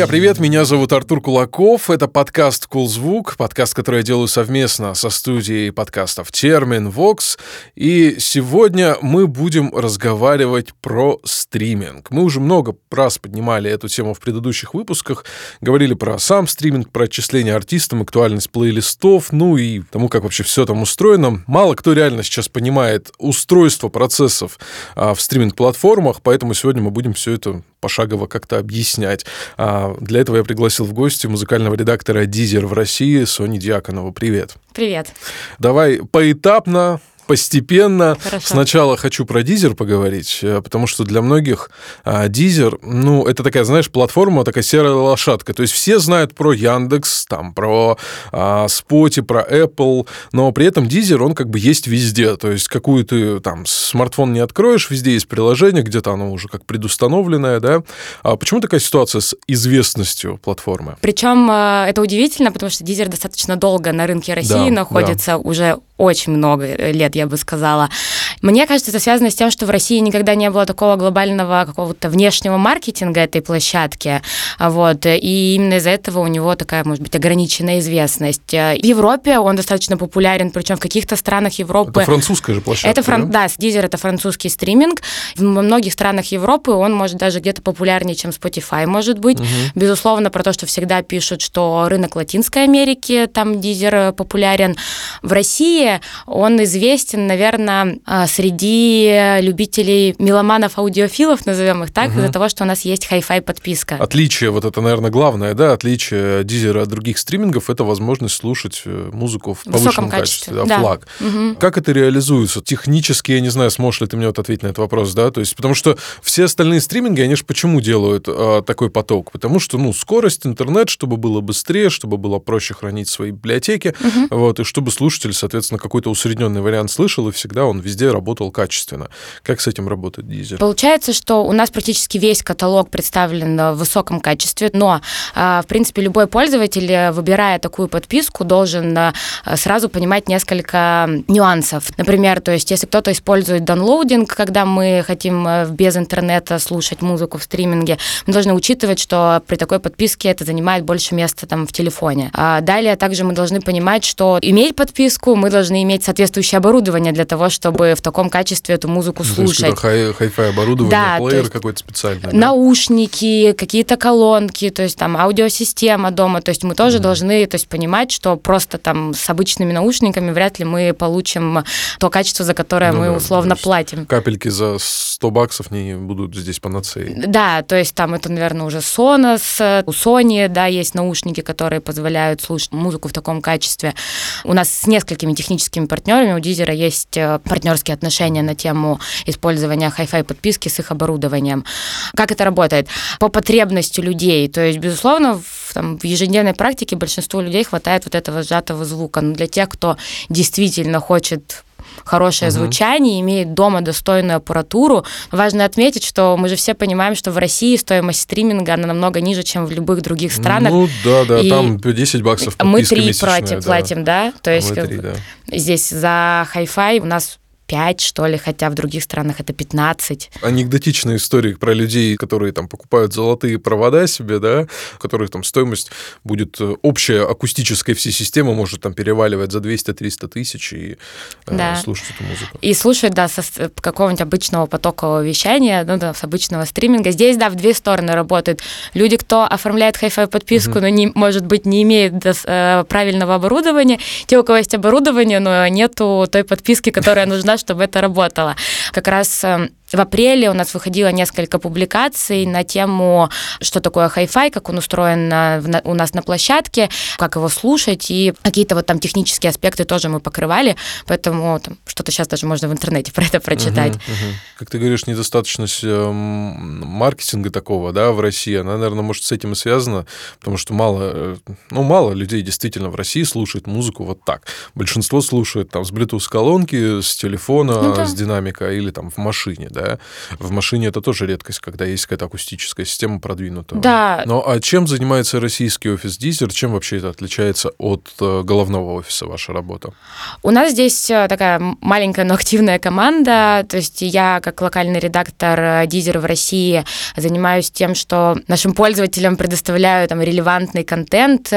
Друзья, привет! Меня зовут Артур Кулаков. Это подкаст «Кулзвук», подкаст, который я делаю совместно со студией подкастов «Термин», «Вокс». И сегодня мы будем разговаривать про стриминг. Мы уже много раз поднимали эту тему в предыдущих выпусках, говорили про сам стриминг, про отчисление артистам, актуальность плейлистов, ну и тому, как вообще все там устроено. Мало кто реально сейчас понимает устройство процессов а, в стриминг-платформах, поэтому сегодня мы будем все это пошагово как-то объяснять. А для этого я пригласил в гости музыкального редактора Дизер в России Сони Дьяконова. Привет. Привет. Давай поэтапно постепенно. Хорошо. Сначала хочу про Дизер поговорить, э, потому что для многих а, Дизер, ну, это такая, знаешь, платформа, такая серая лошадка. То есть все знают про Яндекс, там, про а, Spotify, про Apple, но при этом Дизер, он как бы есть везде. То есть какую ты там смартфон не откроешь, везде есть приложение, где-то оно уже как предустановленное, да. А почему такая ситуация с известностью платформы? Причем э, это удивительно, потому что Дизер достаточно долго на рынке России да, находится, да. уже очень много лет, я бы сказала. Мне кажется, это связано с тем, что в России никогда не было такого глобального какого-то внешнего маркетинга этой площадки, вот, и именно из-за этого у него такая, может быть, ограниченная известность. В Европе он достаточно популярен, причем в каких-то странах Европы... Это французская же площадка, это фран... да? Да, Deezer — это французский стриминг. В многих странах Европы он может даже где-то популярнее, чем Spotify, может быть. Угу. Безусловно, про то, что всегда пишут, что рынок Латинской Америки, там Deezer популярен. В России он известен, наверное, а, среди любителей меломанов, аудиофилов, назовем их так, угу. из-за того, что у нас есть Hi-Fi подписка. Отличие, вот это, наверное, главное, да, отличие Дизера от других стримингов, это возможность слушать э, музыку в повышенном качестве, качестве да, да. флаг. Угу. Как это реализуется? Технически, я не знаю, сможешь ли ты мне вот ответить на этот вопрос, да, то есть, потому что все остальные стриминги, они же почему делают а, такой поток? Потому что, ну, скорость, интернет, чтобы было быстрее, чтобы было проще хранить свои библиотеки, угу. вот, и чтобы слушатель, соответственно, какой-то усредненный вариант слышал, и всегда он везде работал качественно. Как с этим работает Дизер? Получается, что у нас практически весь каталог представлен в высоком качестве, но, а, в принципе, любой пользователь, э, выбирая такую подписку, должен э, сразу понимать несколько нюансов. Например, то есть, если кто-то использует downloading, когда мы хотим э, без интернета слушать музыку в стриминге, мы должны учитывать, что при такой подписке это занимает больше места там в телефоне. А далее также мы должны понимать, что иметь подписку, мы должны иметь соответствующее оборудование для того, чтобы в таком качестве эту музыку ну, слушать. Есть хай-фай оборудование, да, плеер какой-то специальный. Да? Наушники, какие-то колонки, то есть там аудиосистема дома. То есть мы тоже mm. должны то есть, понимать, что просто там с обычными наушниками вряд ли мы получим то качество, за которое ну, мы да, условно платим. Капельки за 100 баксов не будут здесь панацеей. Да, то есть там это, наверное, уже Sonos, у Sony, да, есть наушники, которые позволяют слушать музыку в таком качестве. У нас с несколькими техническими партнерами у Дизера есть э, партнерские отношения на тему использования Hi-Fi подписки с их оборудованием. Как это работает? По потребности людей. То есть, безусловно, в, там, в ежедневной практике большинству людей хватает вот этого сжатого звука. Но для тех, кто действительно хочет хорошее угу. звучание, имеет дома достойную аппаратуру. Важно отметить, что мы же все понимаем, что в России стоимость стриминга она намного ниже, чем в любых других странах. Ну да, да, и там 10 баксов Мы три платим, да. платим, да? То есть мы 3, да. здесь за Hi-Fi у нас 5, что ли, хотя в других странах это 15. Анекдотичная история про людей, которые там покупают золотые провода себе, да, у которых там стоимость будет э, общая акустическая всей системы может там переваливать за 200-300 тысяч и э, да. э, слушать эту музыку. И слушать, да, со какого-нибудь обычного потокового вещания, ну да, с обычного стриминга. Здесь, да, в две стороны работают. Люди, кто оформляет хай-фай подписку, угу. но, не, может быть, не имеет э, правильного оборудования, те, у кого есть оборудование, но нету той подписки, которая нужна, чтобы это работало. Как раз эм, в апреле у нас выходило несколько публикаций на тему, что такое хай-фай, как он устроен на, у нас на площадке, как его слушать, и какие-то вот там технические аспекты тоже мы покрывали, поэтому там что-то сейчас даже можно в интернете про это прочитать. Угу, угу. Как ты говоришь, недостаточность эм, маркетинга такого, да, в России, она, наверное, может с этим и связана, потому что мало, э, ну, мало людей действительно в России слушает музыку вот так. Большинство слушает там с Bluetooth-колонки, с телефона, ну, да. с динамика или там в машине, да, да. В машине это тоже редкость, когда есть какая-то акустическая система продвинутая. Да. Но а чем занимается российский офис Дизер? Чем вообще это отличается от э, головного офиса ваша работа? У нас здесь э, такая маленькая, но активная команда. То есть я, как локальный редактор Дизера в России, занимаюсь тем, что нашим пользователям предоставляю там релевантный контент.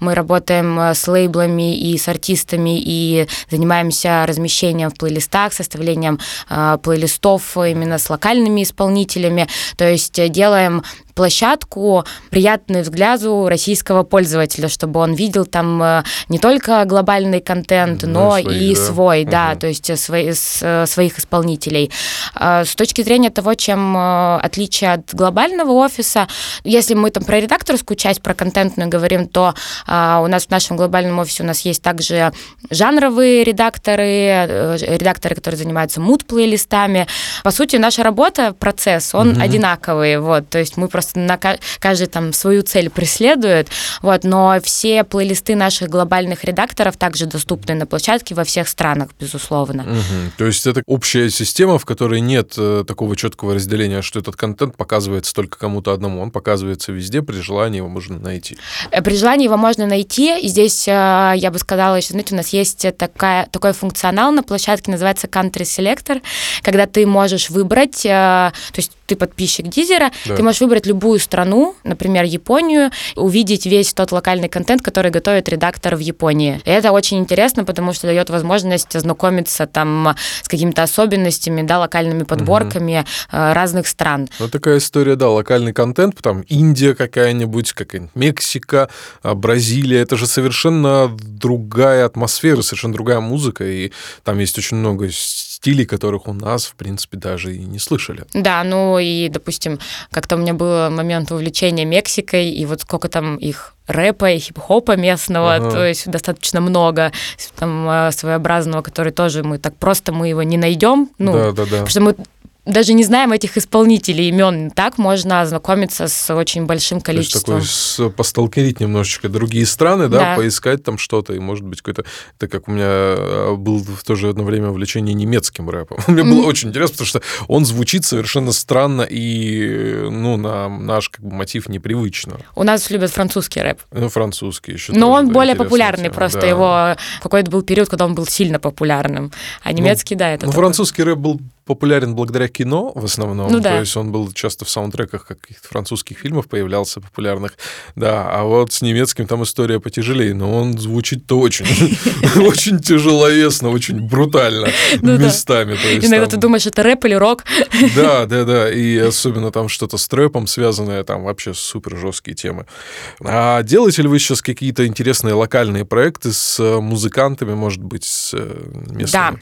Мы работаем с лейблами и с артистами и занимаемся размещением в плейлистах, составлением э, плейлистов именно с локальными исполнителями. То есть делаем площадку, приятную взгляду российского пользователя, чтобы он видел там э, не только глобальный контент, да, но свои, и да. свой, угу. да, то есть свои, с, э, своих исполнителей. А, с точки зрения того, чем э, отличие от глобального офиса, если мы там про редакторскую часть, про контентную говорим, то а, у нас в нашем глобальном офисе у нас есть также жанровые редакторы, редакторы, которые занимаются мут-плейлистами. По сути, наша работа, процесс, он угу. одинаковый, вот, то есть мы просто просто на каждый там свою цель преследует, вот, но все плейлисты наших глобальных редакторов также доступны на площадке во всех странах, безусловно. Угу. То есть это общая система, в которой нет э, такого четкого разделения, что этот контент показывается только кому-то одному, он показывается везде, при желании его можно найти. Э, при желании его можно найти, и здесь э, я бы сказала еще, знаете, у нас есть такая, такой функционал на площадке, называется Country Selector, когда ты можешь выбрать, то есть ты подписчик Дизера, да. ты можешь выбрать любую страну, например, Японию, увидеть весь тот локальный контент, который готовит редактор в Японии. И это очень интересно, потому что дает возможность ознакомиться там с какими-то особенностями, да, локальными подборками угу. разных стран. Ну, такая история, да, локальный контент, там Индия какая-нибудь, какая-нибудь Мексика, а, Бразилия, это же совершенно другая атмосфера, совершенно другая музыка, и там есть очень много стилей, которых у нас, в принципе, даже и не слышали. Да, ну и, допустим, как-то у меня был момент увлечения Мексикой, и вот сколько там их рэпа и хип-хопа местного, ага. то есть достаточно много там э, своеобразного, который тоже мы так просто мы его не найдем, ну, да, да, да. потому что мы даже не знаем этих исполнителей имен. Так можно ознакомиться с очень большим количеством. То есть такой посталкерить немножечко другие страны, да, да, поискать там что-то, и может быть какой-то... Это как у меня а, был в то же одно время увлечение немецким рэпом. Мне было очень интересно, потому что он звучит совершенно странно и, ну, на наш как бы мотив непривычно. У нас любят французский рэп. Ну, французский еще. Но тоже, он да, более популярный, тема. просто да. его... Какой-то был период, когда он был сильно популярным. А ну, немецкий, ну, да, это... Ну, французский рэп был популярен благодаря кино в основном. Ну, да. То есть он был часто в саундтреках каких-то французских фильмов появлялся популярных. Да, а вот с немецким там история потяжелее, но он звучит-то очень, очень тяжеловесно, очень брутально ну местами. Иногда ты думаешь, это рэп или рок? Да, да, да. И особенно там что-то с трэпом связанное, там вообще супер жесткие темы. А делаете ли вы сейчас какие-то интересные локальные проекты с музыкантами, может быть, с э, местными? Да,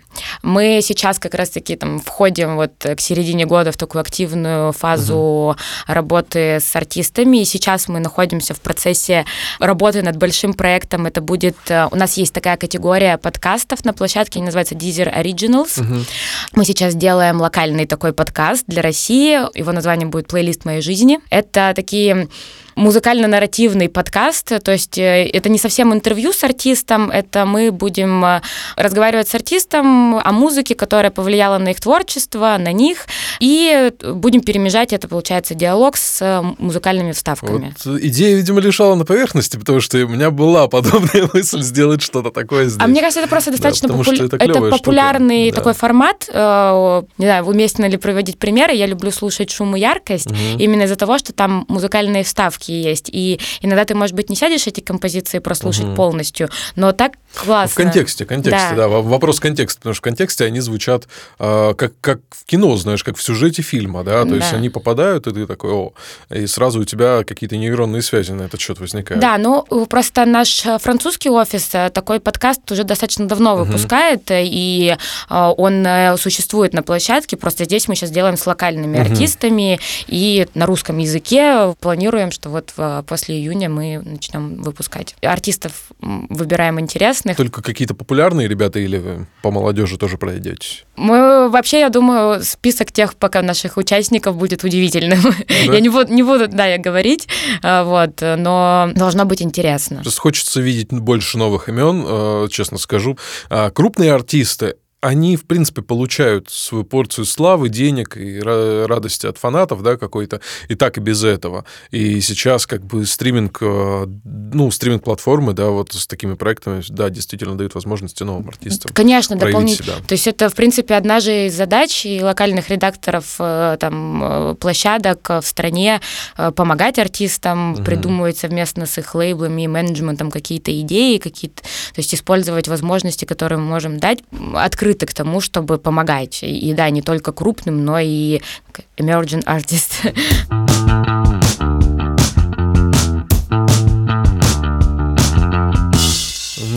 мы сейчас как раз-таки там в входим вот к середине года в такую активную фазу угу. работы с артистами. И сейчас мы находимся в процессе работы над большим проектом. Это будет... Э, у нас есть такая категория подкастов на площадке, они называются Deezer Originals. Угу. Мы сейчас делаем локальный такой подкаст для России. Его название будет «Плейлист моей жизни». Это такие музыкально-нарративный подкаст, то есть э, это не совсем интервью с артистом, это мы будем э, разговаривать с артистом о музыке, которая повлияла на их творчество, на них, и будем перемежать это, получается, диалог с э, музыкальными вставками. Вот идея, видимо, лежала на поверхности, потому что у меня была подобная мысль сделать что-то такое здесь. А мне кажется, это просто достаточно да, попу... это, это популярный штука. такой формат. Не знаю, уместно ли проводить примеры. Я люблю слушать шум и яркость угу. именно из-за того, что там музыкальные вставки ставки есть. И иногда ты, может быть, не сядешь эти композиции прослушать угу. полностью, но так классно. В контексте, контексте, да. да. Вопрос контекста, потому что в контексте они звучат э, как, как в кино, знаешь, как в сюжете фильма, да, то да. есть они попадают, и ты такой, о, и сразу у тебя какие-то нейронные связи на этот счет возникают. Да, ну просто наш французский офис э, такой подкаст уже достаточно давно угу. выпускает, и э, он э, существует на площадке, просто здесь мы сейчас делаем с локальными угу. артистами, и на русском языке планируем, что вот после июня мы начнем выпускать. Артистов выбираем интересных. Только какие-то популярные ребята или вы по молодежи тоже пройдете? Мы вообще, я думаю, список тех пока наших участников будет удивительным. Да? Я не буду, не буду, да, я говорить, а, вот, но должно быть интересно. Просто хочется видеть больше новых имен, э, честно скажу. А, крупные артисты они, в принципе, получают свою порцию славы, денег и радости от фанатов, да, какой-то, и так и без этого. И сейчас как бы стриминг, э, ну, стриминг-платформы, да, вот с такими проектами, да, действительно дают возможности новым артистам Конечно, дополнительно. То есть это, в принципе, одна же из задач и локальных редакторов э, там э, площадок в стране помогать артистам, угу. придумывать совместно с их лейблами и менеджментом какие-то идеи, какие-то, то есть использовать возможности, которые мы можем дать, открыты к тому, чтобы помогать. И, да, не только крупным, но и emerging artist.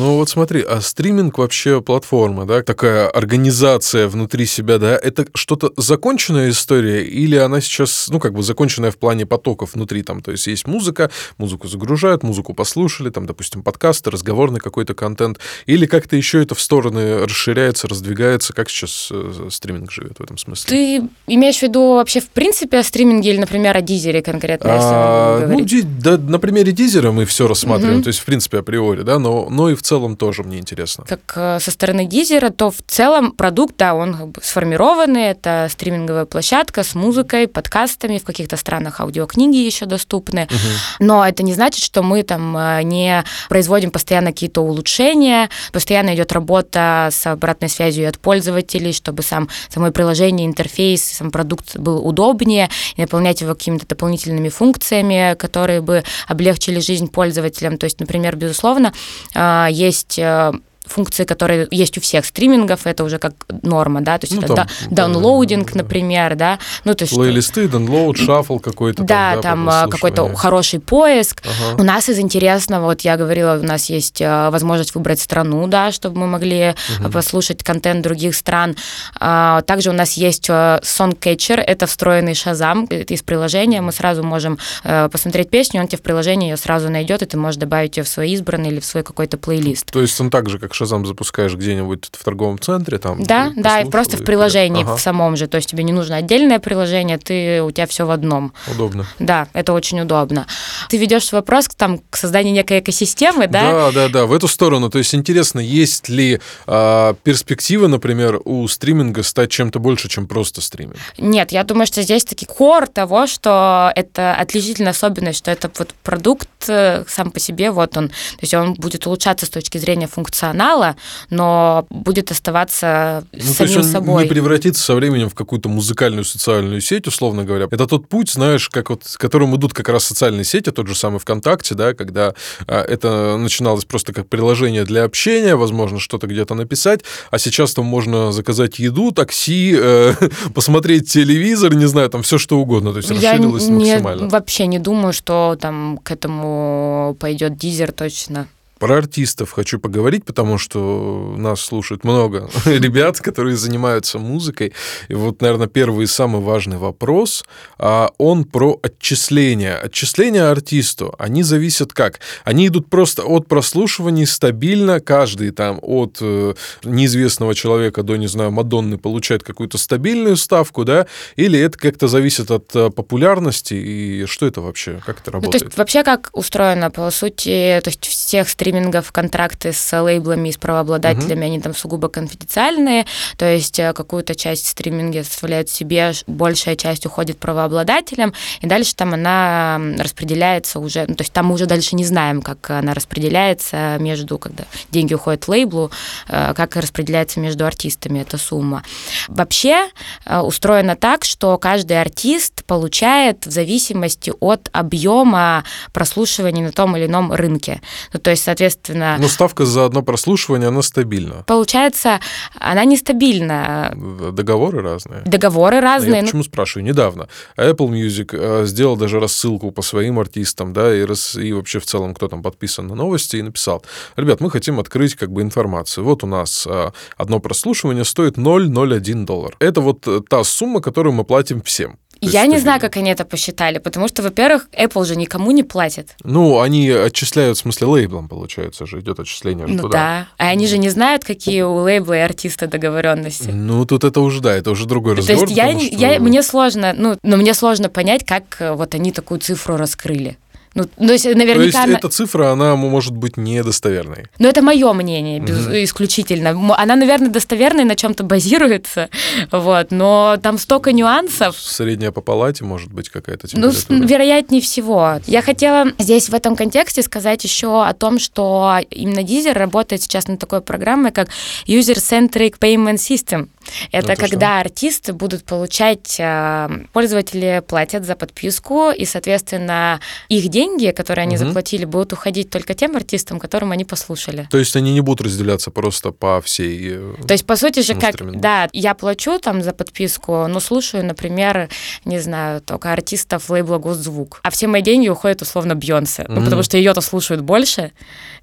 Ну вот смотри, а стриминг вообще платформа, да, такая организация внутри себя, да, это что-то законченная история или она сейчас, ну как бы законченная в плане потоков внутри там, то есть есть музыка, музыку загружают, музыку послушали, там, допустим, подкасты, разговорный какой-то контент, или как-то еще это в стороны расширяется, раздвигается, как сейчас э, стриминг живет в этом смысле? Ты имеешь в виду вообще в принципе о стриминге или, например, о дизере конкретно? А, ну, ди, да, на примере дизера мы все рассматриваем, угу. то есть в принципе априори, да, но, но и в целом тоже мне интересно. Как э, со стороны Дизера, то в целом продукт, да, он как бы сформированный, это стриминговая площадка с музыкой, подкастами, в каких-то странах аудиокниги еще доступны, угу. но это не значит, что мы там э, не производим постоянно какие-то улучшения, постоянно идет работа с обратной связью от пользователей, чтобы сам, само приложение, интерфейс, сам продукт был удобнее, и наполнять его какими-то дополнительными функциями, которые бы облегчили жизнь пользователям. То есть, например, безусловно, э, есть э, функции, которые есть у всех стримингов, это уже как норма, да, то есть ну, это там, даунлоудинг, да, например, да, ну то есть плейлисты, даунлоуд, шаффл какой-то, да, там, да, там какой-то хороший поиск. Ага. У нас из интересного, вот я говорила, у нас есть э, возможность выбрать страну, да, чтобы мы могли угу. послушать контент других стран. А, также у нас есть Songcatcher, это встроенный шазам из приложения, мы сразу можем посмотреть песню, он тебе в приложении ее сразу найдет, и ты можешь добавить ее в свой избранный или в свой какой-то плейлист. То есть он так же, как Шазам запускаешь где-нибудь в торговом центре, там. Да, да, и просто в приложении ага. в самом же. То есть тебе не нужно отдельное приложение, ты у тебя все в одном. Удобно. Да, это очень удобно. Ты ведешь вопрос там к созданию некой экосистемы, да? Да, да, да, в эту сторону. То есть интересно, есть ли э, перспектива, например, у стриминга стать чем-то больше, чем просто стриминг? Нет, я думаю, что здесь таки кор того, что это отличительная особенность, что это вот продукт э, сам по себе, вот он, то есть он будет улучшаться с точки зрения функционала, канала, но будет оставаться ну, самим то есть он собой. не превратится со временем в какую-то музыкальную социальную сеть, условно говоря. Это тот путь, знаешь, как вот, которым идут как раз социальные сети, тот же самый ВКонтакте, да, когда а, это начиналось просто как приложение для общения, возможно, что-то где-то написать, а сейчас там можно заказать еду, такси, э, посмотреть телевизор, не знаю, там все что угодно, то есть Я расширилось не, максимально. вообще не думаю, что там к этому пойдет дизер точно. Про артистов хочу поговорить, потому что нас слушает много ребят, которые занимаются музыкой. И вот, наверное, первый и самый важный вопрос, а он про отчисления. Отчисления артисту, они зависят как? Они идут просто от прослушиваний стабильно, каждый там от э, неизвестного человека до, не знаю, Мадонны получает какую-то стабильную ставку, да? Или это как-то зависит от э, популярности? И что это вообще? Как это работает? Ну, то есть вообще как устроено? По сути, то есть всех стримингов контракты с лейблами и с правообладателями, угу. они там сугубо конфиденциальные, то есть э, какую-то часть стриминги составляют себе, большая часть уходит правообладателям, и дальше там она распределяется уже, ну, то есть там мы уже дальше не знаем, как она распределяется между, когда деньги уходят лейблу, э, как распределяется между артистами эта сумма. Вообще э, устроено так, что каждый артист получает в зависимости от объема прослушивания на том или ином рынке. Ну, то есть, соответственно... Но ставка за одно прослушивание, она стабильна. Получается, она нестабильна. Договоры разные. Договоры разные. Я ну... почему спрашиваю? Недавно Apple Music э, сделал даже рассылку по своим артистам, да, и, рас... и вообще в целом, кто там подписан на новости, и написал, ребят, мы хотим открыть как бы информацию. Вот у нас э, одно прослушивание стоит 0,01 доллар. Это вот э, та сумма, которую мы платим всем. Я не знаю, как они это посчитали, потому что, во-первых, Apple же никому не платит. Ну, они отчисляют, в смысле, лейблом, получается же, идет отчисление ну, туда. да, а они же не знают, какие у лейбла и артиста договоренности. Ну, тут это уже, да, это уже другой разговор. То есть я, что... я, мне сложно, ну, но мне сложно понять, как э, вот они такую цифру раскрыли. Ну, то есть наверняка... То есть эта цифра, она может быть недостоверной. Ну, это мое мнение, без, mm-hmm. исключительно. Она, наверное, достоверная, на чем-то базируется, вот, но там столько нюансов. Средняя по палате может быть какая-то Ну, вероятнее всего. Я хотела здесь в этом контексте сказать еще о том, что именно Deezer работает сейчас над такой программой, как User-Centric Payment System. Это, это когда что? артисты будут получать, э, пользователи платят за подписку, и, соответственно, их деньги, которые они угу. заплатили, будут уходить только тем артистам, которым они послушали. То есть они не будут разделяться просто по всей... Э, То есть, по сути же, как, да, я плачу там за подписку, но слушаю, например, не знаю, только артистов лейбла Госзвук, а все мои деньги уходят условно Бьонсе, угу. ну, потому что ее-то слушают больше,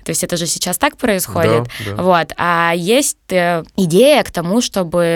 то есть это же сейчас так происходит. Да, да. Вот. А есть э, идея к тому, чтобы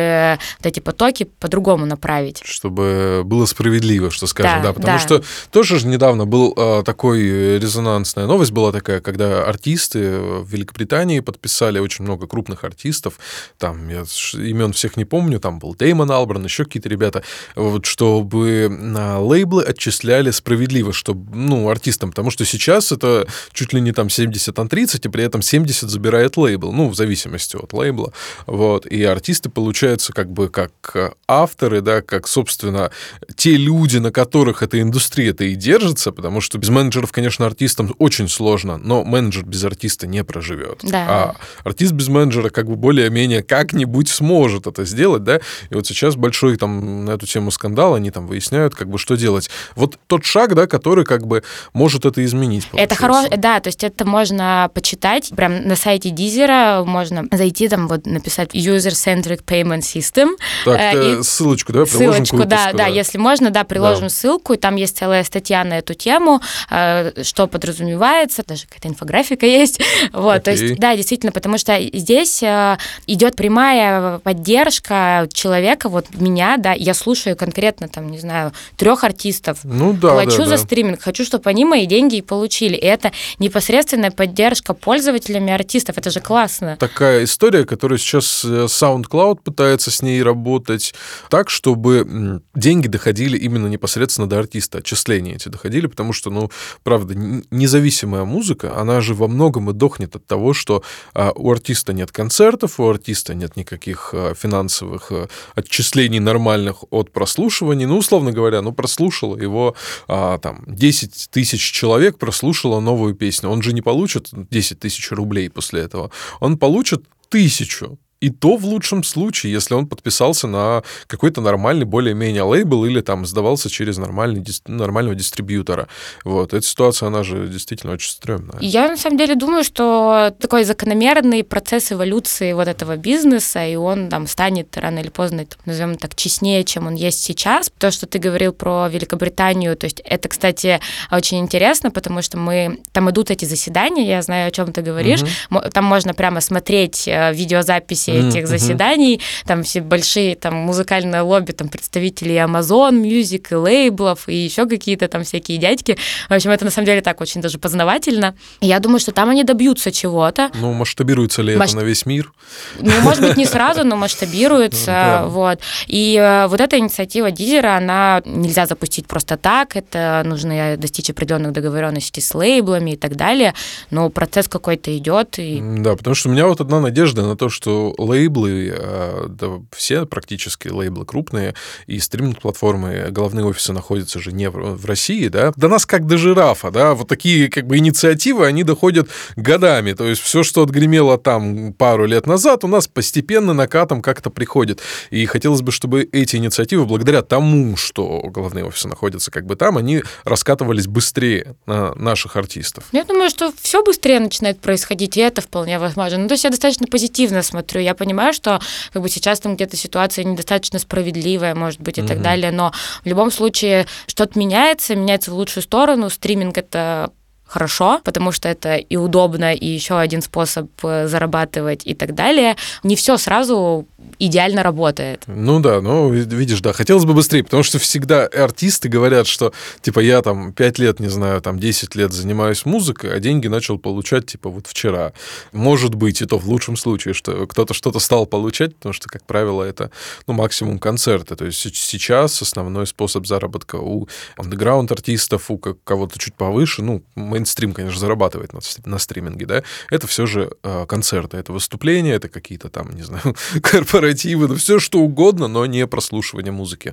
вот эти потоки по-другому направить. Чтобы было справедливо, что скажем, да, да потому да. что тоже же недавно был э, такой резонансная новость была такая, когда артисты в Великобритании подписали очень много крупных артистов, там я имен всех не помню, там был Деймон Албран, еще какие-то ребята, вот чтобы на лейблы отчисляли справедливо, чтобы, ну, артистам, потому что сейчас это чуть ли не там 70 на 30, и при этом 70 забирает лейбл, ну, в зависимости от лейбла, вот, и артисты получаются как бы как авторы, да, как, собственно, те люди, на которых эта индустрия-то и держится, потому что без менеджеров, конечно, артистам очень сложно, но менеджер без артиста не проживет. Да. А артист без менеджера как бы более-менее как-нибудь сможет это сделать, да, и вот сейчас большой там на эту тему скандал, они там выясняют, как бы, что делать. Вот тот шаг, да, который как бы может это изменить. Получается. Это хорошо, да, то есть это можно почитать. Прям на сайте Дизера можно зайти, там вот написать User-Centric Payment System. Так, э, и ссылочку, да, приложим Ссылочку, да, да, если можно, да, приложим да. ссылку, и там есть целая статья на эту тему, э, что подразумевается, даже какая-то инфографика есть. Вот, okay. то есть, да, действительно, потому что здесь э, идет прямая поддержка человека, вот меня, да, я слушаю конкретно, там, не знаю, трех артистов, ну, да, плачу да, за да. стриминг, хочу, чтобы они мои деньги и получили. И это непосредственная поддержка пользователями артистов. Это же классно. Такая история, которую сейчас э, SoundCloud пытается с ней работать так, чтобы деньги доходили именно непосредственно до артиста, отчисления эти доходили, потому что, ну, правда, независимая музыка, она же во многом и дохнет от того, что а, у артиста нет концертов, у артиста нет никаких а, финансовых а, отчислений нормальных от прослушивания. Ну, условно говоря, ну, прослушало его а, там 10 тысяч человек, прослушало новую песню. Он же не получит 10 тысяч рублей после этого. Он получит тысячу. И то в лучшем случае, если он подписался на какой-то нормальный более-менее лейбл или там сдавался через нормальный, нормального дистрибьютора. Вот. Эта ситуация, она же действительно очень стрёмная. Я на самом деле думаю, что такой закономерный процесс эволюции вот этого бизнеса, и он там станет рано или поздно, назовем так, честнее, чем он есть сейчас. То, что ты говорил про Великобританию, то есть это, кстати, очень интересно, потому что мы там идут эти заседания, я знаю, о чем ты говоришь. Угу. Там можно прямо смотреть э, видеозаписи записи этих заседаний, там все большие там музыкальные лобби, там представители Amazon Music, и лейблов, и еще какие-то там всякие дядьки. В общем, это на самом деле так очень даже познавательно. Я думаю, что там они добьются чего-то. Ну, масштабируется ли Масш... это на весь мир? Ну, может быть, не сразу, но масштабируется. Вот. И э, вот эта инициатива Дизера, она нельзя запустить просто так, это нужно достичь определенных договоренностей с лейблами и так далее, но процесс какой-то идет. И... Да, потому что у меня вот одна надежда на то, что лейблы, э, да, все практически лейблы крупные, и стриминг-платформы, головные офисы находятся же не в России, да, до нас как до жирафа, да, вот такие как бы инициативы, они доходят годами, то есть все, что отгремело там пару лет назад, у нас постепенно накатом как-то приходит, и хотелось бы, чтобы эти инициативы, благодаря тому, что головные офисы находятся как бы там, они раскатывались быстрее на наших артистов. Я думаю, что все быстрее начинает происходить, и это вполне возможно. Ну, то есть я достаточно позитивно смотрю я понимаю, что как бы сейчас там где-то ситуация недостаточно справедливая, может быть, и mm-hmm. так далее, но в любом случае что-то меняется, меняется в лучшую сторону. Стриминг это хорошо, потому что это и удобно, и еще один способ э, зарабатывать и так далее. Не все сразу идеально работает. Ну да, ну видишь, да, хотелось бы быстрее, потому что всегда артисты говорят, что типа я там 5 лет, не знаю, там 10 лет занимаюсь музыкой, а деньги начал получать типа вот вчера. Может быть, и то в лучшем случае, что кто-то что-то стал получать, потому что, как правило, это ну, максимум концерта. То есть сейчас основной способ заработка у андеграунд-артистов, у кого-то чуть повыше, ну, мейнстрим, конечно, зарабатывает на, на стриминге, да, это все же э, концерты, это выступления, это какие-то там, не знаю, корпоративы, да все что угодно, но не прослушивание музыки.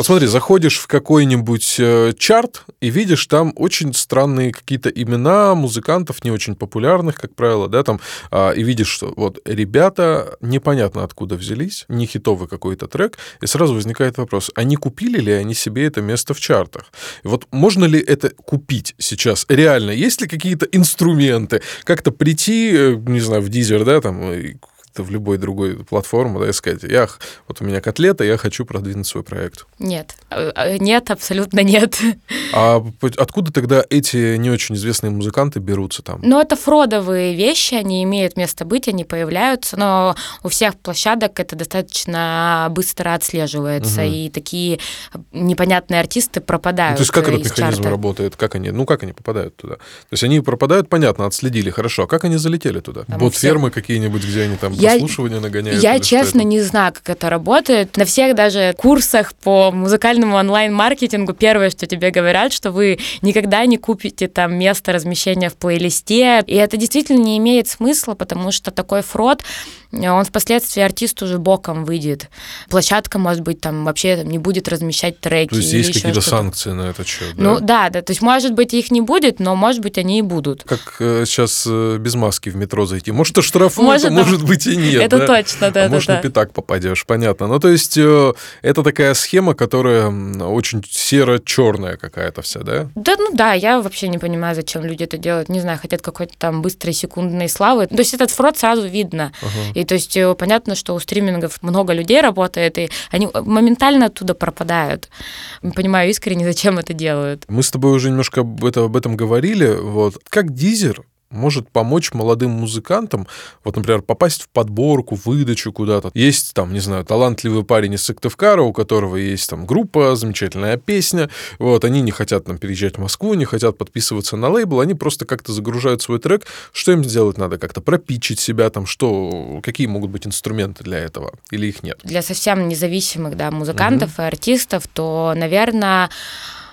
Вот смотри, заходишь в какой-нибудь э, чарт и видишь там очень странные какие-то имена музыкантов, не очень популярных, как правило, да, там, э, и видишь, что вот ребята непонятно откуда взялись, не хитовый какой-то трек, и сразу возникает вопрос, они купили ли они себе это место в чартах? И вот можно ли это купить сейчас? Реально, есть ли какие-то инструменты? Как-то прийти, э, не знаю, в Дизер, да, там, в любой другой платформе, да, и сказать, я, вот у меня котлета, я хочу продвинуть свой проект? Нет. Э, э, нет, абсолютно нет. А откуда тогда эти не очень известные музыканты берутся там? Ну, это фродовые вещи, они имеют место быть, они появляются, но у всех площадок это достаточно быстро отслеживается, угу. и такие непонятные артисты пропадают. Ну, то есть как этот механизм чарта? работает? Как они, ну, как они попадают туда? То есть они пропадают, понятно, отследили, хорошо. А как они залетели туда? Бот-фермы всех... какие-нибудь, где они там я, прослушивание нагоняют? Я, честно, не знаю, как это работает. На всех даже курсах по музыкальному онлайн-маркетингу первое, что тебе говорят, что вы никогда не купите там место размещения в плейлисте. И это действительно не имеет смысла, потому что такой фрод, он впоследствии артист уже боком выйдет. Площадка, может быть, там вообще там, не будет размещать треки. То есть есть какие-то санкции на это счет, да? Ну да, да. То есть, может быть, их не будет, но, может быть, они и будут. Как э, сейчас э, без маски в метро зайти. Может, и штрафуют, может, а может быть и нет. Это да? точно, да. А да, может, да. на пятак попадешь, понятно. Ну, то есть, э, это такая схема, которая очень серо-черная какая-то вся, да? Да, ну да, я вообще не понимаю, зачем люди это делают. Не знаю, хотят какой-то там быстрой секундной славы. То есть, этот фрод сразу видно. Ага. И то есть э, понятно, что у стримингов много людей работает, и они моментально оттуда пропадают. Понимаю искренне, зачем это делают. Мы с тобой уже немножко об этом, об этом говорили. Вот. Как Дизер может помочь молодым музыкантам, вот, например, попасть в подборку, выдачу куда-то. Есть там, не знаю, талантливый парень из Сыктывкара, у которого есть там группа, замечательная песня, вот, они не хотят там переезжать в Москву, не хотят подписываться на лейбл, они просто как-то загружают свой трек. Что им сделать надо? Как-то пропичить себя там, что, какие могут быть инструменты для этого? Или их нет? Для совсем независимых, да, музыкантов угу. и артистов, то, наверное,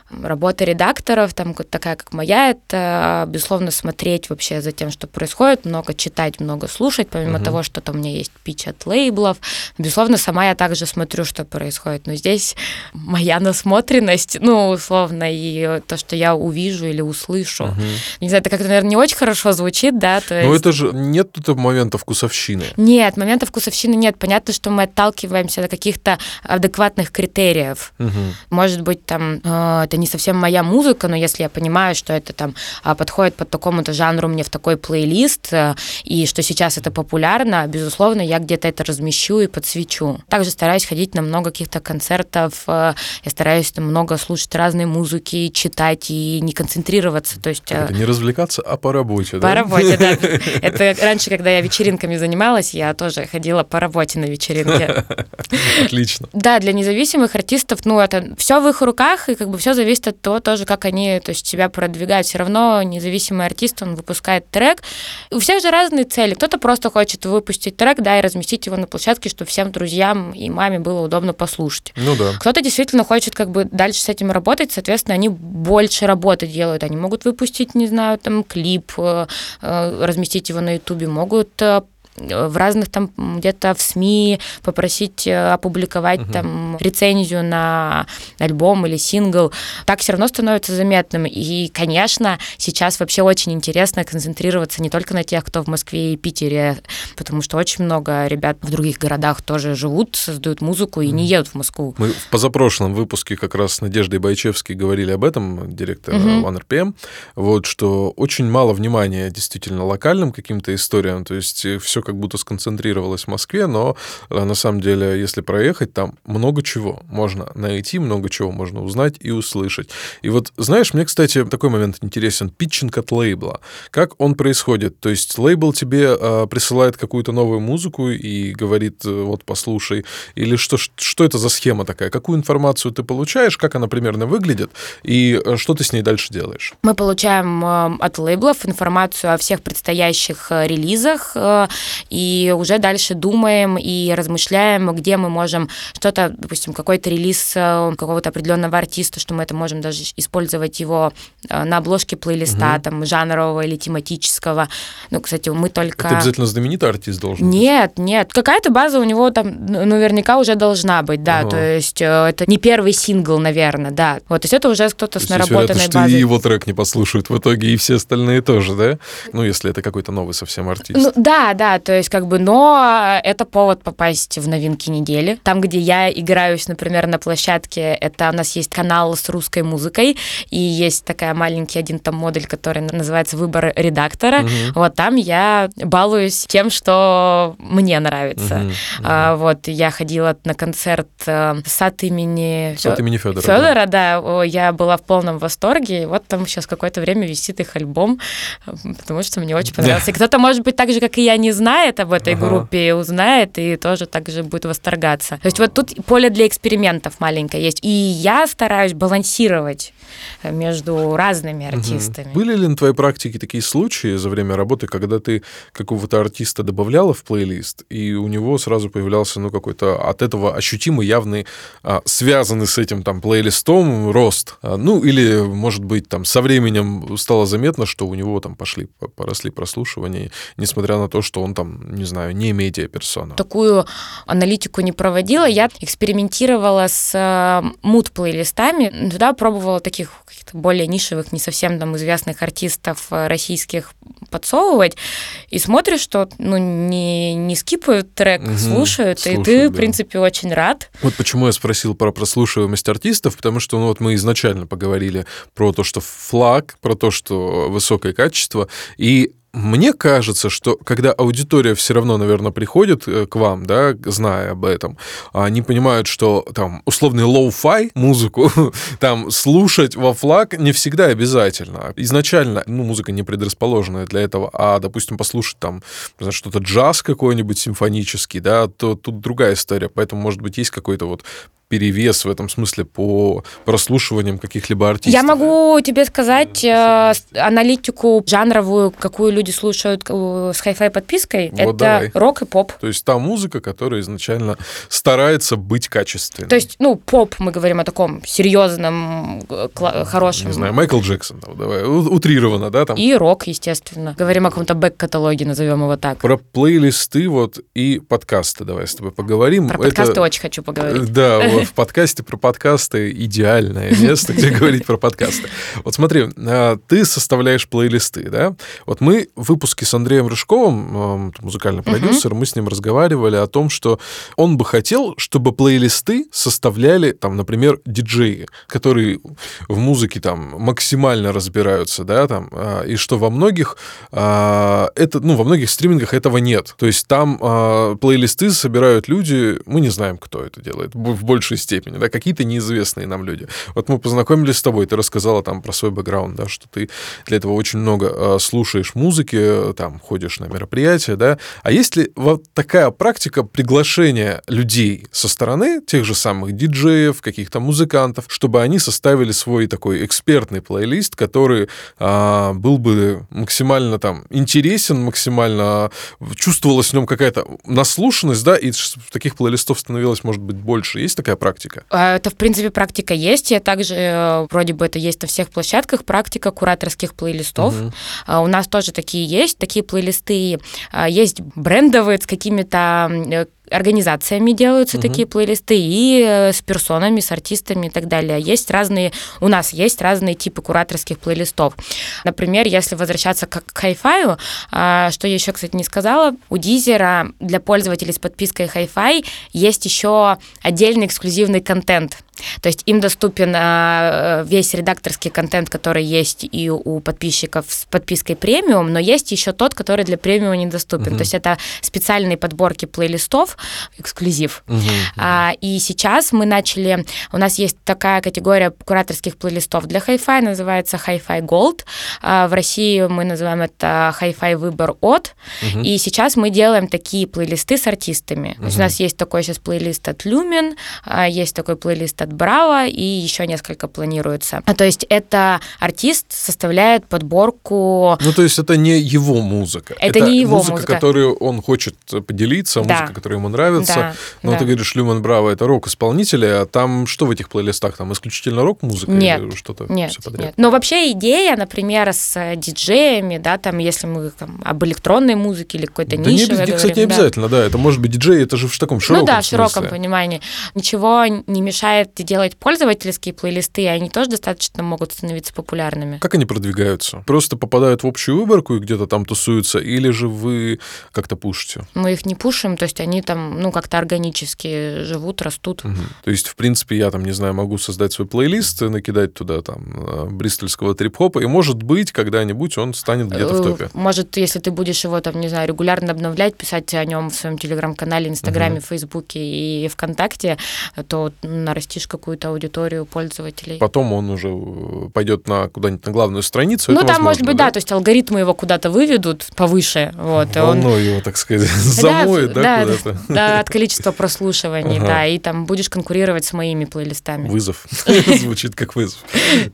Работа редакторов, там такая, как моя, это, безусловно, смотреть вообще за тем, что происходит, много читать, много слушать, помимо угу. того, что там у меня есть пич от лейблов. Безусловно, сама я также смотрю, что происходит. Но здесь моя насмотренность, ну, условно, и то, что я увижу или услышу. Угу. Не знаю, это как-то, наверное, не очень хорошо звучит, да? То есть... Но это же нет тут момента вкусовщины. Нет, момента вкусовщины нет. Понятно, что мы отталкиваемся от каких-то адекватных критериев. Угу. Может быть, там, э, это не совсем моя музыка, но если я понимаю, что это там а, подходит под такому-то жанру мне в такой плейлист, э, и что сейчас это популярно, безусловно, я где-то это размещу и подсвечу. Также стараюсь ходить на много каких-то концертов, э, я стараюсь много слушать разной музыки, читать и не концентрироваться. То есть, э, это не развлекаться, а по работе, по да? По работе, да. Это раньше, когда я вечеринками занималась, я тоже ходила по работе на вечеринке. Отлично. Да, для независимых артистов, ну, это все в их руках, и как бы все зависит зависит от того тоже, как они то есть, себя продвигают. Все равно независимый артист, он выпускает трек. У всех же разные цели. Кто-то просто хочет выпустить трек, да, и разместить его на площадке, чтобы всем друзьям и маме было удобно послушать. Ну да. Кто-то действительно хочет как бы дальше с этим работать, соответственно, они больше работы делают. Они могут выпустить, не знаю, там клип, э, э, разместить его на ютубе, могут э, в разных там где-то в СМИ попросить э, опубликовать угу. там рецензию на альбом или сингл, так все равно становится заметным. И, конечно, сейчас вообще очень интересно концентрироваться не только на тех, кто в Москве и Питере, потому что очень много ребят в других городах тоже живут, создают музыку и не едут в Москву. Мы в позапрошлом выпуске как раз с Надеждой Байчевской говорили об этом, директор угу. OneRPM, вот, что очень мало внимания действительно локальным каким-то историям, то есть все как будто сконцентрировалось в Москве, но э, на самом деле, если проехать, там много чего можно найти, много чего можно узнать и услышать. И вот, знаешь, мне, кстати, такой момент интересен. Питчинг от лейбла. Как он происходит? То есть лейбл тебе э, присылает какую-то новую музыку и говорит, э, вот, послушай, или что, что это за схема такая? Какую информацию ты получаешь, как она примерно выглядит, и э, что ты с ней дальше делаешь? Мы получаем э, от лейблов информацию о всех предстоящих релизах, э, и уже дальше думаем и размышляем, где мы можем что-то, допустим, какой-то релиз э, какого-то определенного артиста, что мы это можем даже использовать его э, на обложке плейлиста, угу. там, жанрового или тематического. Ну, кстати, мы только... Это обязательно знаменитый артист должен Нет, быть? нет. Какая-то база у него там наверняка уже должна быть, да. Ага. То есть э, это не первый сингл, наверное, да. Вот, то есть это уже кто-то с наработанной есть, базой. что и его трек не послушают в итоге, и все остальные тоже, да? Ну, если это какой-то новый совсем артист. Ну, да, да, то есть как бы, но это повод попасть в новинки недели. Там, где я играюсь, например, на площадке, это у нас есть канал с русской музыкой, и есть такая маленький один там модуль, который называется «Выбор редактора». Угу. Вот там я балуюсь тем, что мне нравится. Угу, угу. А, вот я ходила на концерт э, сад имени... Сад имени Федора. Федора, да. да. Я была в полном восторге, и вот там сейчас какое-то время висит их альбом, потому что мне очень понравился. И кто-то, может быть, так же, как и я, не знает об этой ага. группе, узнает и тоже так же будет восторгаться. То есть вот тут поле для экспериментов маленькое есть. И я стараюсь балансировать между разными артистами. Угу. Были ли на твоей практике такие случаи за время работы, когда ты какого-то артиста добавляла в плейлист, и у него сразу появлялся ну какой-то от этого ощутимый, явный, а, связанный с этим там плейлистом рост? А, ну или, может быть, там со временем стало заметно, что у него там пошли, поросли прослушивания, несмотря на то, что он там, не знаю, не медиа-персона. Такую аналитику не проводила. Я экспериментировала с э, мут-плейлистами. Туда пробовала таких каких-то более нишевых, не совсем там известных артистов э, российских подсовывать, и смотришь, что ну, не, не скипают трек, угу, слушают, слушают, и ты, да. в принципе, очень рад. Вот почему я спросил про прослушиваемость артистов, потому что ну, вот мы изначально поговорили про то, что FLAC, про то, что высокое качество, и мне кажется, что когда аудитория все равно, наверное, приходит э, к вам, да, зная об этом, они понимают, что там условный lo-fi музыку там слушать во FLAC не всегда обязательно. Изначально, ну, музыка не предрасположенная для этого, а, допустим, послушать там что-то джаз какой-нибудь симфонический, да, то тут другая история. Поэтому, может быть, есть какой-то вот перевес в этом смысле по прослушиваниям каких-либо артистов? Я могу тебе сказать э, аналитику жанровую, какую люди слушают э, с хай-фай подпиской. Вот Это давай. рок и поп. То есть та музыка, которая изначально старается быть качественной. То есть, ну, поп, мы говорим о таком серьезном, э, хорошем. Не знаю, Майкл Джексон, давай, утрированно, да? Там. И рок, естественно. Говорим о каком-то бэк-каталоге, назовем его так. Про плейлисты вот и подкасты давай с тобой поговорим. Про подкасты Это... очень хочу поговорить. Да, в подкасте про подкасты идеальное место, где говорить про подкасты. Вот смотри, а, ты составляешь плейлисты, да? Вот мы в выпуске с Андреем Рыжковым, музыкальный продюсер, мы с ним разговаривали о том, что он бы хотел, чтобы плейлисты составляли, там, например, диджеи, которые в музыке там максимально разбираются, да, там, а, и что во многих а, это, ну, во многих стримингах этого нет. То есть там плейлисты собирают люди, мы не знаем, кто это делает, в большей степени, да, какие-то неизвестные нам люди. Вот мы познакомились с тобой, ты рассказала там про свой бэкграунд, да, что ты для этого очень много э, слушаешь музыки, э, там, ходишь на мероприятия, да. А есть ли вот такая практика приглашения людей со стороны тех же самых диджеев, каких-то музыкантов, чтобы они составили свой такой экспертный плейлист, который э, был бы максимально там интересен, максимально чувствовалась в нем какая-то наслушанность, да, и таких плейлистов становилось, может быть, больше. Есть такая практика? А, это, в принципе, практика есть. Я также, э, вроде бы это есть на всех площадках, практика кураторских плейлистов. Угу. У нас тоже такие есть. Такие плейлисты а, есть брендовые, с какими-то э, организациями делаются угу. такие плейлисты, и э, с персонами, с артистами и так далее. Есть разные, у нас есть разные типы кураторских плейлистов. Например, если возвращаться к хай-фаю, а, что я еще, кстати, не сказала, у Дизера для пользователей с подпиской Hi-Fi есть еще отдельный эксклюзивный контент то есть им доступен а, весь редакторский контент, который есть и у подписчиков с подпиской премиум, но есть еще тот, который для премиума недоступен. Угу. То есть это специальные подборки плейлистов, эксклюзив. Угу, А, и сейчас мы начали, у нас есть такая категория кураторских плейлистов для Hi-Fi, называется Hi-Fi Gold. А, в России мы называем это Hi-Fi выбор от. Угу. И сейчас мы делаем такие плейлисты с артистами. Угу. То есть у нас есть такой сейчас плейлист от Lumen, а, есть такой плейлист от Браво, и еще несколько планируется. А, то есть это артист составляет подборку... Ну, то есть это не его музыка. Это, это не его музыка, музыка, которую он хочет поделиться, да. музыка, которая ему нравится. Да. Но да. ты говоришь, Люман Браво — это рок-исполнители, а там что в этих плейлистах? Там исключительно рок-музыка нет, или что-то нет, все подряд? Нет. Но вообще идея, например, с диджеями, да, там, если мы там, об электронной музыке или какой-то да нише не, говорим, Кстати, не обязательно, да. Это может быть диджей, это же в таком широком Ну да, в смысле. широком понимании. Ничего не мешает делать пользовательские плейлисты, и они тоже достаточно могут становиться популярными. Как они продвигаются? Просто попадают в общую выборку и где-то там тусуются, или же вы как-то пушите? Мы их не пушим, то есть они там, ну, как-то органически живут, растут. Угу. То есть, в принципе, я там, не знаю, могу создать свой плейлист, накидать туда там э, бристольского трип-хопа, и, может быть, когда-нибудь он станет где-то в топе. Э, может, если ты будешь его там, не знаю, регулярно обновлять, писать о нем в своем телеграм-канале, инстаграме, угу. фейсбуке и ВКонтакте, то нарастишь какую-то аудиторию пользователей. Потом он уже э, пойдет на куда-нибудь на главную страницу. Ну, там, возможно, может быть, да? да, то есть алгоритмы его куда-то выведут повыше. Вот, Волну он... его, так сказать, замоет, да, да, куда-то. Да, от количества прослушиваний, ага. да, и там будешь конкурировать с моими плейлистами. Вызов. Звучит как вызов.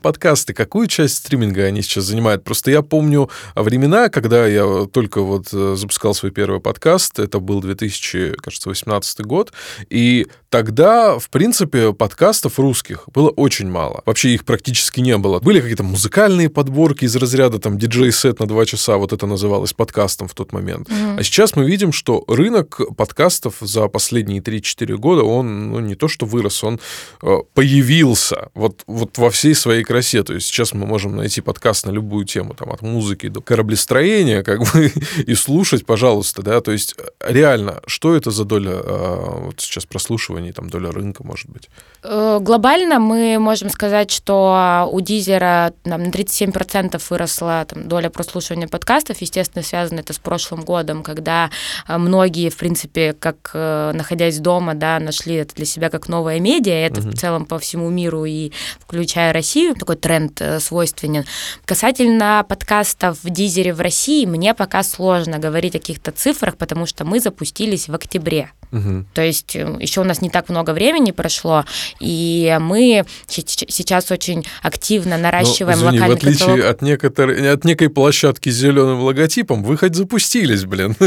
Подкасты, какую часть стриминга они сейчас занимают? Просто я помню времена, когда я только вот э, запускал свой первый подкаст, это был 2018 год, и тогда, в принципе, подкастов русских было очень мало. Вообще их практически не было. Были какие-то музыкальные подборки из разряда там диджей-сет на два часа, вот это называлось подкастом в тот момент. Mm-hmm. А сейчас мы видим, что рынок подкастов за последние 3-4 года, он ну, не то что вырос, он э, появился вот, вот во всей своей красе. То есть сейчас мы можем найти подкаст на любую тему, там, от музыки до кораблестроения, как бы, и слушать, пожалуйста, да, то есть э, реально, что это за доля э, вот сейчас прослушивания, там, доля рынка, может быть? Э, глобально мы можем сказать, что у Дизера там, на 37% выросла там, доля прослушивания подкастов. Естественно, связано это с прошлым годом, когда э, многие, в принципе, как э, находясь дома, да, нашли это для себя как новое медиа. Это угу. в целом по всему миру и включая Россию. Такой тренд свойственен. Касательно подкастов в Дизере в России, мне пока сложно говорить о каких-то цифрах, потому что мы запустились в октябре. Угу. То есть еще у нас не так много времени прошло, и мы сейчас очень активно наращиваем ну, извини, локальный в отличие каталог. от, некоторой, от некой площадки с зеленым логотипом, вы хоть запустились, блин.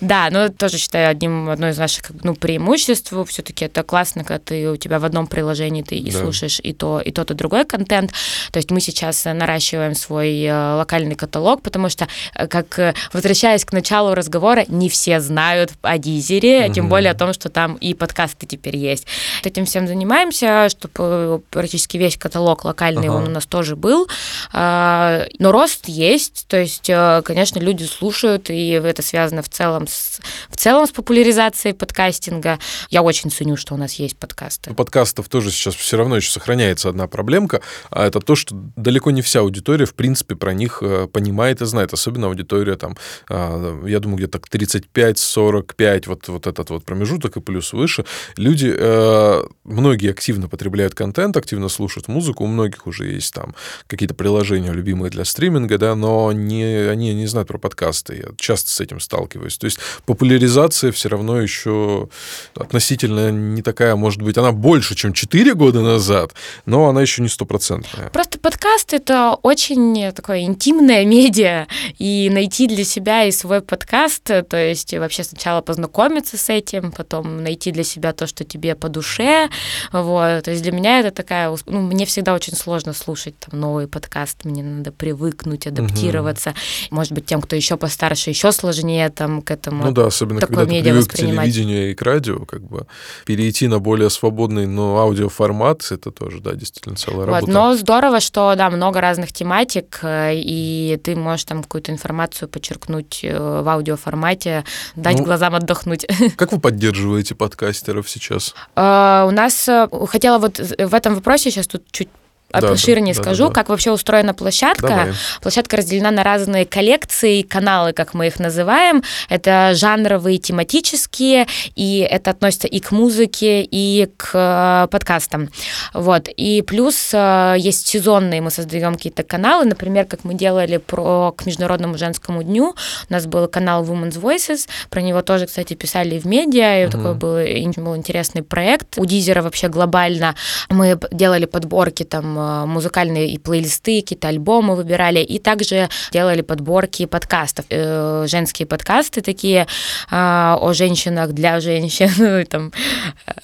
Да, но тоже считаю одним, одной из наших ну, преимуществ. Все-таки это классно, когда ты, у тебя в одном приложении ты и да. слушаешь и то, и тот, и другой контент. То есть мы сейчас наращиваем свой э, локальный каталог, потому что, э, как э, возвращаясь к началу разговора, не все знают о Дизере, угу. тем более о том, что там и подкасты теперь есть. Этим всем занимаемся, чтобы практически весь каталог локальный, ага. он у нас тоже был. А, но рост есть, то есть, э, конечно, люди слушают, и это связано в целом с, в целом с популяризацией подкастинга. Я очень ценю, что у нас есть подкасты. У подкастов тоже сейчас все равно еще сохраняется одна проблемка, а это то, что далеко не вся аудитория, в принципе, про них э, понимает и знает, особенно аудитория там, а, я думаю, где-то 35-45, вот, вот этот вот промежуток и плюс выше. Люди, э, многие активно потребляют контент, активно слушают музыку, у многих уже есть там какие-то приложения любимые для стриминга, да, но не, они не знают про подкасты. Я часто с этим сталкиваюсь. То есть популяризация все равно еще относительно не такая, может быть, она больше, чем 4 года назад, но она еще не стопроцентная. Просто подкаст — это очень такое интимное медиа, и найти для себя и свой подкаст, то есть вообще сначала познакомиться с этим, потом найти для себя то, что тебе по душе, вот, то есть для меня это такая, ну, мне всегда очень сложно слушать там новый подкаст, мне надо привыкнуть, адаптироваться, угу. может быть, тем, кто еще постарше, еще сложнее там к этому. Ну да, особенно когда ты привык к телевидению и к радио, как бы перейти на более свободный, но аудиоформат, это тоже, да, действительно целая вот, работа. Но здорово, что, да, много разных тематик, э, и ты можешь там какую-то информацию подчеркнуть э, в аудиоформате, дать ну, глазам отдохнуть. Как вы поддерживаете подкастеров сейчас? Uh, у нас, хотела вот в этом вопросе сейчас тут чуть обширнее да, скажу, да, да. как вообще устроена площадка. Давай. Площадка разделена на разные коллекции, каналы, как мы их называем. Это жанровые, тематические, и это относится и к музыке, и к э, подкастам. Вот. И плюс э, есть сезонные, мы создаем какие-то каналы, например, как мы делали про к Международному женскому дню. У нас был канал Women's Voices, про него тоже, кстати, писали в медиа, и угу. такой был, был интересный проект. У Дизера вообще глобально мы делали подборки там Э, музыкальные и плейлисты, какие-то альбомы выбирали, и также делали подборки подкастов, э, женские подкасты такие э, о женщинах для женщин, ну, там,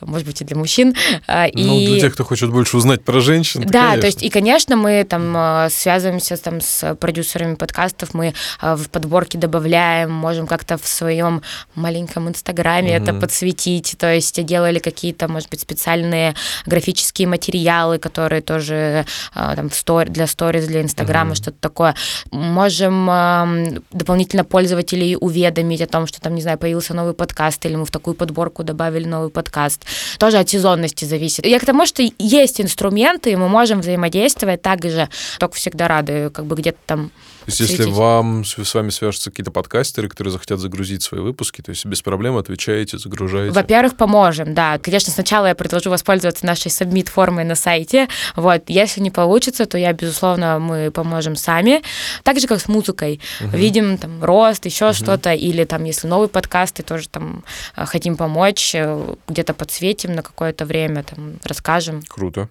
может быть, и для мужчин. И... Ну, для тех, кто хочет больше узнать про женщин. Да, конечно. то есть, и, конечно, мы там связываемся там с продюсерами подкастов, мы в подборке добавляем, можем как-то в своем маленьком инстаграме mm-hmm. это подсветить, то есть делали какие-то, может быть, специальные графические материалы, которые тоже Э, там, для сториз, для Инстаграма, mm-hmm. что-то такое. Можем дополнительно пользователей уведомить о том, что там, не знаю, появился новый подкаст, или мы в такую подборку добавили новый подкаст. Тоже от сезонности зависит. Я к тому, что есть инструменты, и мы можем взаимодействовать так же, только всегда рады, как бы где-то там есть, если вам с вами свяжутся какие-то подкастеры, которые захотят загрузить свои выпуски, то есть без проблем отвечаете, загружаете? Во-первых, поможем, да. Конечно, сначала я предложу воспользоваться нашей submit-формой на сайте. Вот, если не получится, то я, безусловно, мы поможем сами. Так же, как с музыкой. Угу. Видим там рост, еще угу. что-то, или там, если новый подкаст, и тоже там э, хотим помочь, э, где-то подсветим на какое-то время, там, расскажем. Круто.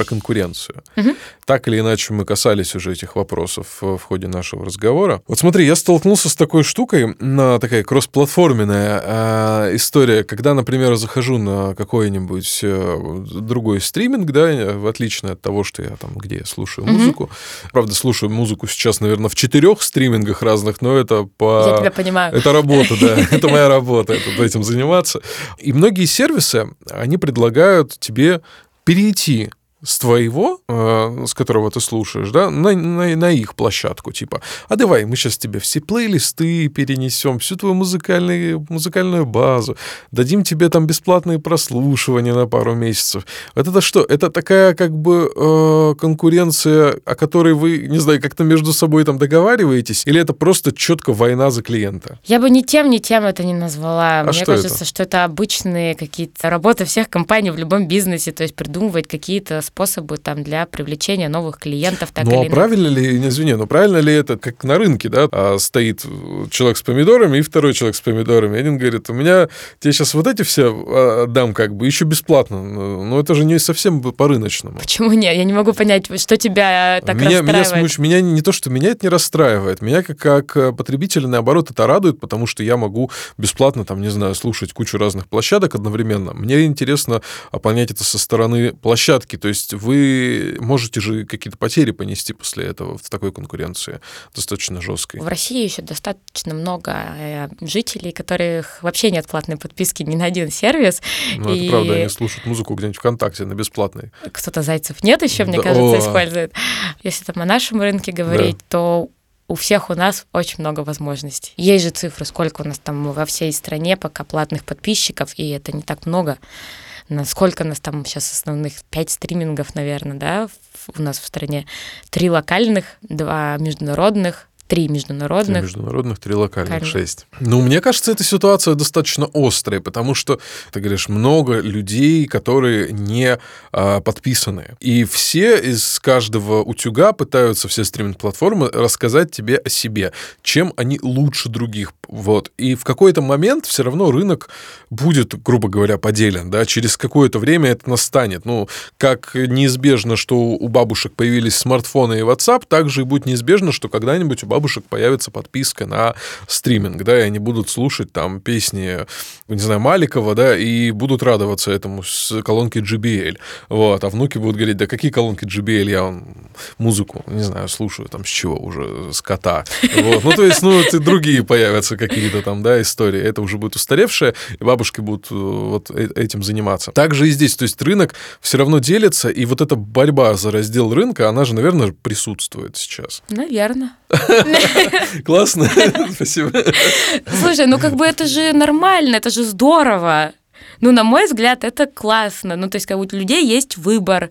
Про конкуренцию. Угу. Так или иначе мы касались уже этих вопросов в ходе нашего разговора. Вот смотри, я столкнулся с такой штукой, на такая кроссплатформенная э, история, когда, например, захожу на какой-нибудь э, другой стриминг, да, в отличие от того, что я там, где я слушаю угу. музыку. Правда, слушаю музыку сейчас, наверное, в четырех стримингах разных, но это по... Я тебя понимаю. Это работа, да, это моя работа, этим заниматься. И многие сервисы, они предлагают тебе перейти с твоего, э, с которого ты слушаешь, да, на, на, на их площадку, типа, а давай мы сейчас тебе все плейлисты перенесем, всю твою музыкальную, музыкальную базу, дадим тебе там бесплатные прослушивания на пару месяцев. Вот это что? Это такая как бы э, конкуренция, о которой вы, не знаю, как-то между собой там договариваетесь, или это просто четко война за клиента? Я бы ни тем, ни тем это не назвала. А Мне что кажется, это? что это обычные какие-то работы всех компаний в любом бизнесе, то есть придумывать какие-то способы там для привлечения новых клиентов. Так ну, а или правильно ли, не извини, но правильно ли это, как на рынке, да, а стоит человек с помидорами и второй человек с помидорами. Один говорит, у меня тебе сейчас вот эти все а, дам как бы еще бесплатно. Но это же не совсем по-рыночному. Почему нет? Я не могу понять, что тебя так меня, расстраивает. Меня, смуч... меня не то, что меня это не расстраивает. Меня как, как потребителя, наоборот, это радует, потому что я могу бесплатно, там, не знаю, слушать кучу разных площадок одновременно. Мне интересно понять это со стороны площадки. То есть есть вы можете же какие-то потери понести после этого в такой конкуренции достаточно жесткой. В России еще достаточно много э, жителей, которых вообще нет платной подписки ни на один сервис. Ну, и... это правда, они слушают музыку где-нибудь ВКонтакте на бесплатной. Кто-то зайцев нет еще, мне да. кажется, О. использует. Если там о нашем рынке говорить, да. то у всех у нас очень много возможностей. Есть же цифры, сколько у нас там во всей стране пока платных подписчиков, и это не так много насколько нас там сейчас основных пять стримингов, наверное, да, у нас в стране. Три локальных, два международных, три международных. Три международных, три локальных, Конечно. шесть. Ну, мне кажется, эта ситуация достаточно острая, потому что, ты говоришь, много людей, которые не а, подписаны. И все из каждого утюга пытаются, все стриминг-платформы, рассказать тебе о себе, чем они лучше других. Вот. И в какой-то момент все равно рынок будет, грубо говоря, поделен, да, через какое-то время это настанет. Ну, как неизбежно, что у бабушек появились смартфоны и WhatsApp, так же и будет неизбежно, что когда-нибудь у бабушек появится подписка на стриминг, да, и они будут слушать там песни, не знаю, Маликова, да, и будут радоваться этому с колонки JBL. Вот, а внуки будут говорить, да какие колонки JBL, я он музыку, не знаю, слушаю там с чего уже, с кота. Вот. Ну, то есть, ну, это другие появятся какие-то там, да, истории. Это уже будет устаревшее, и бабушки будут э, вот э, этим заниматься. Также и здесь, то есть рынок все равно делится, и вот эта борьба за раздел рынка, она же, наверное, присутствует сейчас. Наверное. Классно, спасибо. Слушай, ну как бы это же нормально, это же здорово. Ну, на мой взгляд, это классно. Ну, то есть, как у людей есть выбор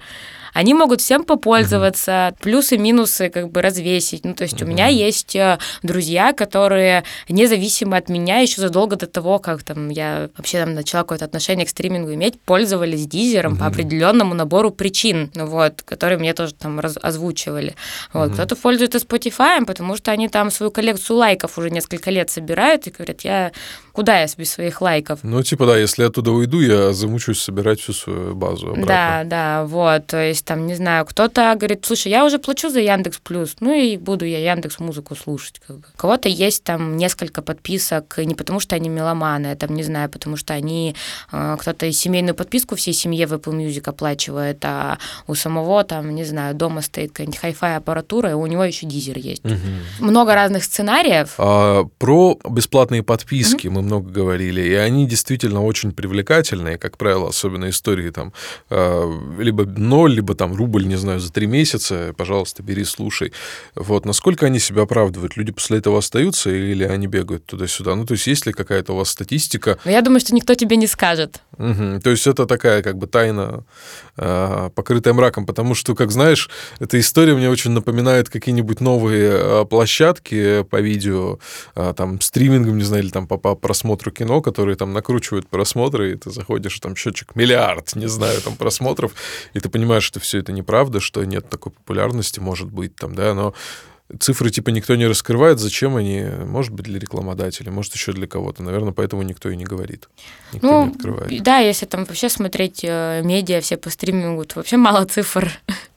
они могут всем попользоваться, mm-hmm. плюсы-минусы как бы развесить. Ну, то есть mm-hmm. у меня есть э, друзья, которые независимо от меня еще задолго до того, как там я вообще там начала какое-то отношение к стримингу иметь, пользовались дизером mm-hmm. по определенному набору причин, ну, вот, которые мне тоже там раз- озвучивали. Вот. Mm-hmm. Кто-то пользуется Spotify, потому что они там свою коллекцию лайков уже несколько лет собирают и говорят, я куда я без своих лайков? Ну, типа, да, если я оттуда уйду, я замучусь собирать всю свою базу обратно. Да, да, вот, то есть там, не знаю, кто-то говорит, слушай, я уже плачу за Яндекс Плюс, ну и буду я Яндекс Музыку слушать. Как бы. У кого-то есть там несколько подписок, не потому что они меломаны, а там, не знаю, потому что они, э, кто-то семейную подписку всей семье в Apple Music оплачивает, а у самого там, не знаю, дома стоит какая-нибудь хай-фай аппаратура, и у него еще дизер есть. Угу. Много разных сценариев. А, про бесплатные подписки угу. мы много говорили, и они действительно очень привлекательные, как правило, особенно истории там э, либо ноль, либо там рубль, не знаю, за три месяца, пожалуйста, бери, слушай. Вот, насколько они себя оправдывают? Люди после этого остаются или они бегают туда-сюда? Ну, то есть есть ли какая-то у вас статистика? Ну, я думаю, что никто тебе не скажет. Угу. То есть это такая как бы тайна, э, покрытая мраком, потому что, как знаешь, эта история мне очень напоминает какие-нибудь новые э, площадки по видео, э, там, стримингом, не знаю, или там по, по просмотру кино, которые там накручивают просмотры, и ты заходишь, там счетчик миллиард, не знаю, там просмотров, и ты понимаешь, что все это неправда, что нет такой популярности, может быть, там, да, но цифры типа никто не раскрывает, зачем они, может быть, для рекламодателя, может, еще для кого-то. Наверное, поэтому никто и не говорит. Никто ну, не открывает. Да, если там вообще смотреть э, медиа, все по стримингу, то вообще мало цифр.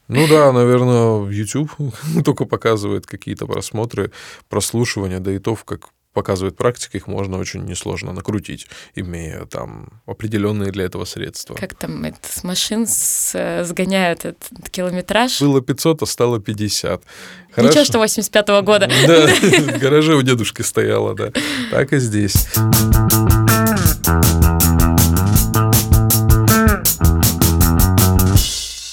Ну да, наверное, YouTube только показывает какие-то просмотры, прослушивания, да и то, как показывает практика, их можно очень несложно накрутить, имея там определенные для этого средства. Как там это, с машин с, э, сгоняют этот километраж? Было 500, а стало 50. Хорошо. Ничего, что 85-го года. Да, в гараже у дедушки стояла, да. Так и здесь.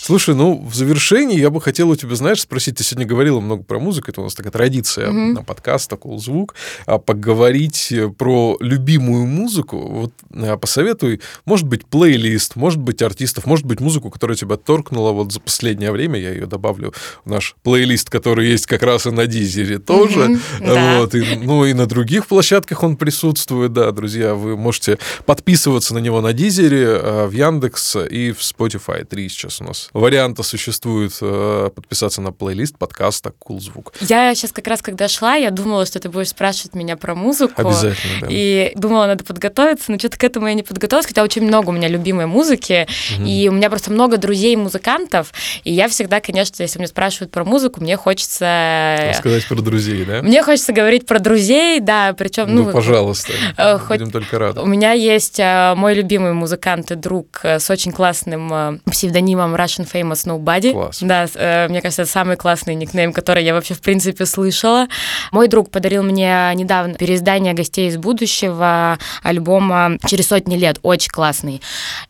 Слушай, ну, в завершении я бы хотел у тебя, знаешь, спросить, ты сегодня говорила много про музыку, это у нас такая традиция mm-hmm. на подкаст «Такой звук», а поговорить про любимую музыку, вот а, посоветуй, может быть, плейлист, может быть, артистов, может быть, музыку, которая тебя торкнула вот за последнее время, я ее добавлю в наш плейлист, который есть как раз и на Дизере тоже, mm-hmm, вот, и, ну, и на других площадках он присутствует, да, друзья, вы можете подписываться на него на Дизере, а, в Яндекс и в Spotify, три сейчас у нас варианта существует э, подписаться на плейлист подкаста «Кул звук». Я сейчас как раз, когда шла, я думала, что ты будешь спрашивать меня про музыку. Обязательно, да. И думала, надо подготовиться, но что-то к этому я не подготовилась, хотя очень много у меня любимой музыки, угу. и у меня просто много друзей-музыкантов, и я всегда, конечно, если меня спрашивают про музыку, мне хочется... Сказать про друзей, да? Мне хочется говорить про друзей, да, причем... Ну, ну пожалуйста, э, хоть... будем только рады. У меня есть э, мой любимый музыкант и друг с очень классным псевдонимом Russian Famous Nobody. Класс. Да, э, мне кажется, это самый классный никнейм, который я вообще, в принципе, слышала. Мой друг подарил мне недавно переиздание «Гостей из будущего» альбома «Через сотни лет». Очень классный.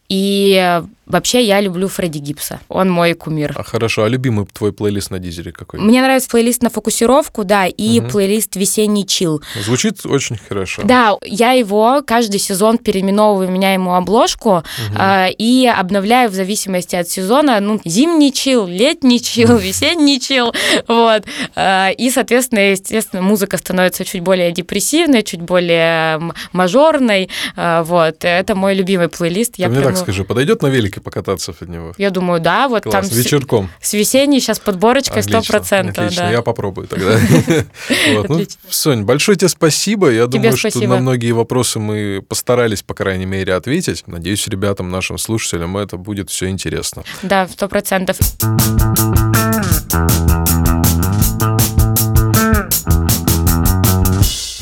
И Вообще, я люблю Фредди Гибса. Он мой кумир. А хорошо, а любимый твой плейлист на дизеле какой? Мне нравится плейлист на фокусировку, да, и угу. плейлист весенний чил. Звучит очень хорошо. Да, я его каждый сезон переименовываю, меняю ему обложку угу. э, и обновляю в зависимости от сезона. Ну, зимний чил, летний чил, весенний чил. Вот. Э, и, соответственно, естественно, музыка становится чуть более депрессивной, чуть более мажорной. Э, вот. Это мой любимый плейлист. Я так скажи, подойдет на велике покататься от него. Я думаю, да, вот Класс. там вечерком. С, с весенней сейчас подборочкой сто процентов. Отлично, да. я попробую тогда. ну, Сонь, большое тебе спасибо. Я думаю, что на многие вопросы мы постарались, по крайней мере, ответить. Надеюсь, ребятам, нашим слушателям это будет все интересно. Да, сто процентов.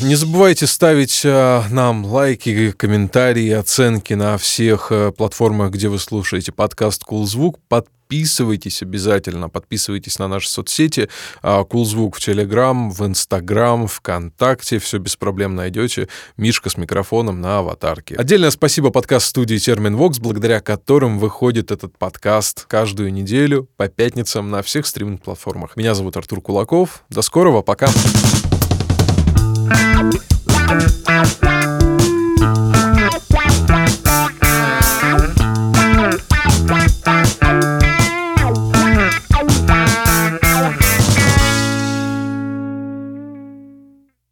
Не забывайте ставить э, нам лайки, комментарии, оценки на всех э, платформах, где вы слушаете подкаст «Кулзвук». Подписывайтесь обязательно, подписывайтесь на наши соцсети. Кулзвук в Телеграм, в Инстаграм, ВКонтакте. Все без проблем найдете. Мишка с микрофоном на аватарке. Отдельное спасибо подкаст-студии Термин Вокс, благодаря которым выходит этот подкаст каждую неделю по пятницам на всех стриминг-платформах. Меня зовут Артур Кулаков. До скорого, пока. Пока. Thank you.